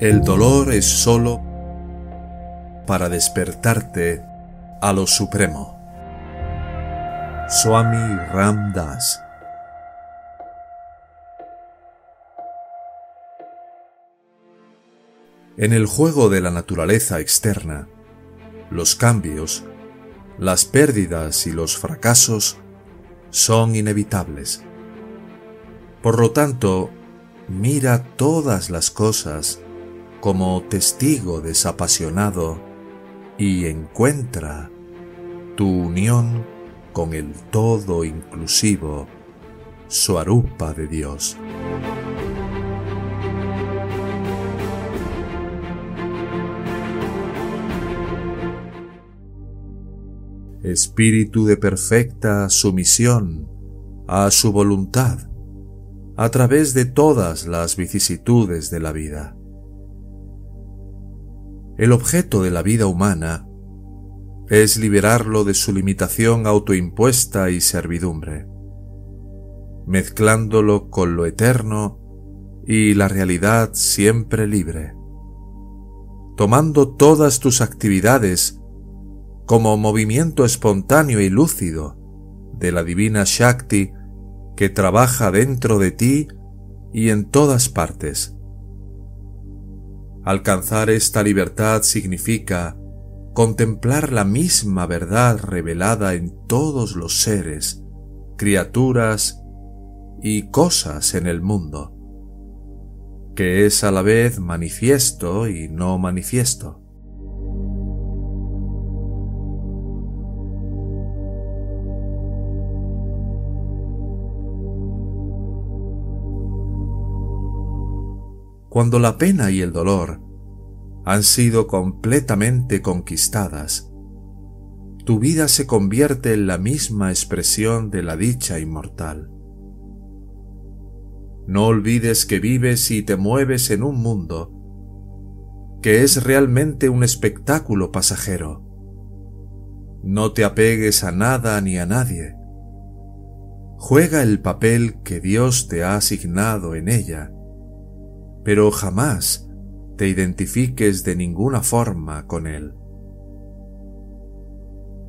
El dolor es sólo para despertarte a lo supremo. Swami Ram Das En el juego de la naturaleza externa, los cambios, las pérdidas y los fracasos son inevitables. Por lo tanto, mira todas las cosas como testigo desapasionado y encuentra tu unión con el todo inclusivo Suarupa de Dios. Espíritu de perfecta sumisión a su voluntad a través de todas las vicisitudes de la vida. El objeto de la vida humana es liberarlo de su limitación autoimpuesta y servidumbre, mezclándolo con lo eterno y la realidad siempre libre, tomando todas tus actividades como movimiento espontáneo y lúcido de la divina Shakti que trabaja dentro de ti y en todas partes. Alcanzar esta libertad significa contemplar la misma verdad revelada en todos los seres, criaturas y cosas en el mundo, que es a la vez manifiesto y no manifiesto. Cuando la pena y el dolor han sido completamente conquistadas, tu vida se convierte en la misma expresión de la dicha inmortal. No olvides que vives y te mueves en un mundo que es realmente un espectáculo pasajero. No te apegues a nada ni a nadie. Juega el papel que Dios te ha asignado en ella pero jamás te identifiques de ninguna forma con él.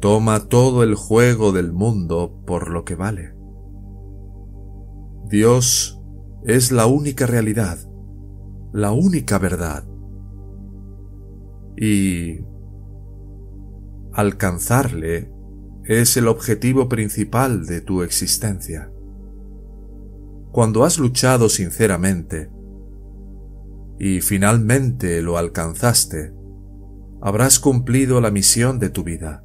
Toma todo el juego del mundo por lo que vale. Dios es la única realidad, la única verdad. Y alcanzarle es el objetivo principal de tu existencia. Cuando has luchado sinceramente, y finalmente lo alcanzaste, habrás cumplido la misión de tu vida.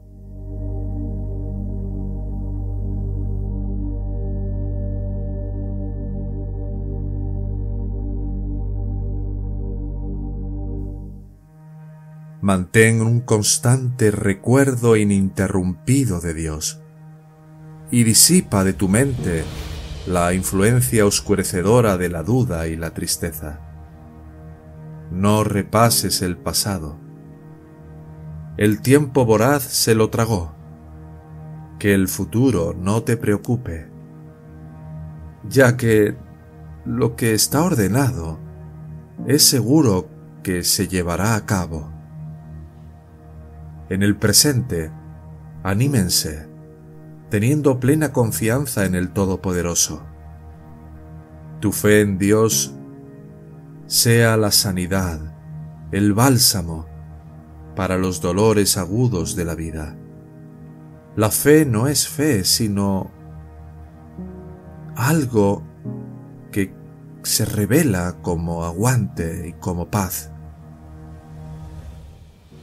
Mantén un constante recuerdo ininterrumpido de Dios y disipa de tu mente la influencia oscurecedora de la duda y la tristeza. No repases el pasado. El tiempo voraz se lo tragó. Que el futuro no te preocupe, ya que lo que está ordenado es seguro que se llevará a cabo. En el presente, anímense, teniendo plena confianza en el Todopoderoso. Tu fe en Dios sea la sanidad, el bálsamo para los dolores agudos de la vida. La fe no es fe, sino algo que se revela como aguante y como paz.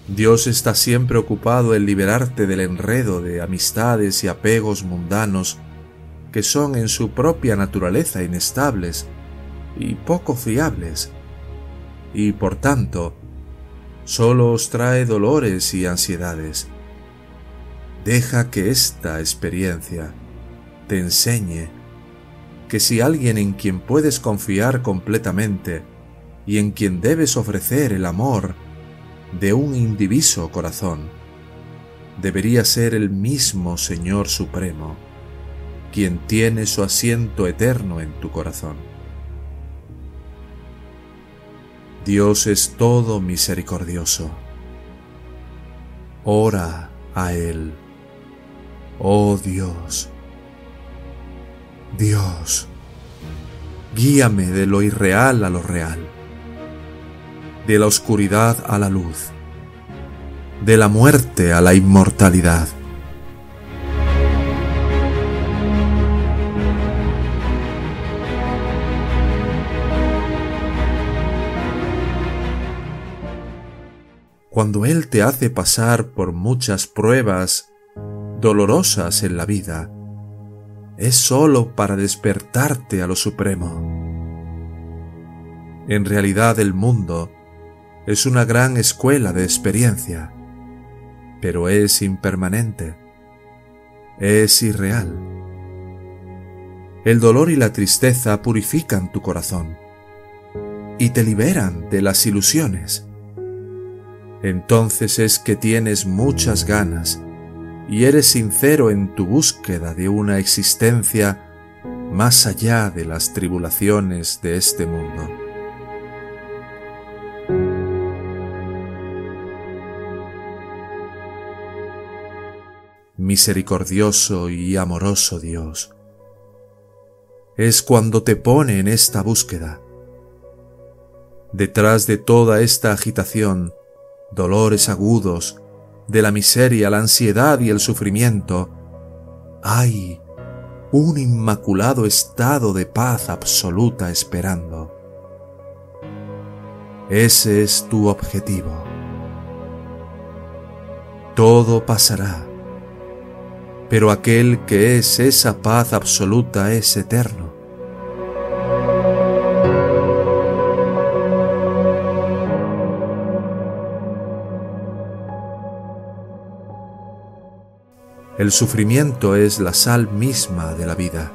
Dios está siempre ocupado en liberarte del enredo de amistades y apegos mundanos que son en su propia naturaleza inestables y poco fiables, y por tanto, solo os trae dolores y ansiedades. Deja que esta experiencia te enseñe que si alguien en quien puedes confiar completamente y en quien debes ofrecer el amor de un indiviso corazón, debería ser el mismo Señor Supremo, quien tiene su asiento eterno en tu corazón. Dios es todo misericordioso. Ora a Él. Oh Dios. Dios, guíame de lo irreal a lo real, de la oscuridad a la luz, de la muerte a la inmortalidad. Cuando Él te hace pasar por muchas pruebas dolorosas en la vida, es sólo para despertarte a lo supremo. En realidad el mundo es una gran escuela de experiencia, pero es impermanente, es irreal. El dolor y la tristeza purifican tu corazón y te liberan de las ilusiones. Entonces es que tienes muchas ganas y eres sincero en tu búsqueda de una existencia más allá de las tribulaciones de este mundo. Misericordioso y amoroso Dios, es cuando te pone en esta búsqueda. Detrás de toda esta agitación, dolores agudos, de la miseria, la ansiedad y el sufrimiento, hay un inmaculado estado de paz absoluta esperando. Ese es tu objetivo. Todo pasará, pero aquel que es esa paz absoluta es eterno. El sufrimiento es la sal misma de la vida.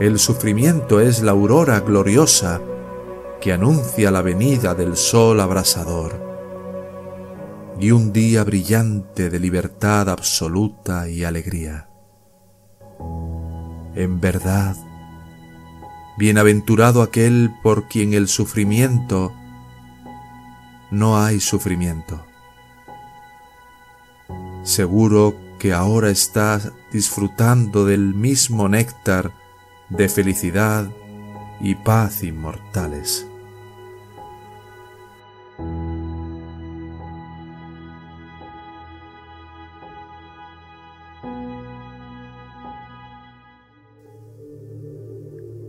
El sufrimiento es la aurora gloriosa que anuncia la venida del sol abrasador y un día brillante de libertad absoluta y alegría. En verdad, bienaventurado aquel por quien el sufrimiento no hay sufrimiento. Seguro que ahora estás disfrutando del mismo néctar de felicidad y paz inmortales.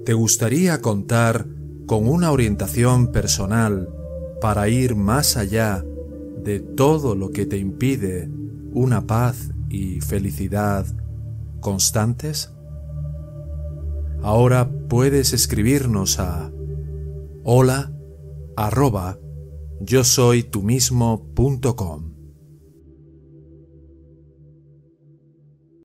¿Te gustaría contar con una orientación personal para ir más allá de todo lo que te impide una paz y felicidad constantes? Ahora puedes escribirnos a hola arroba yo soy tú mismo.com.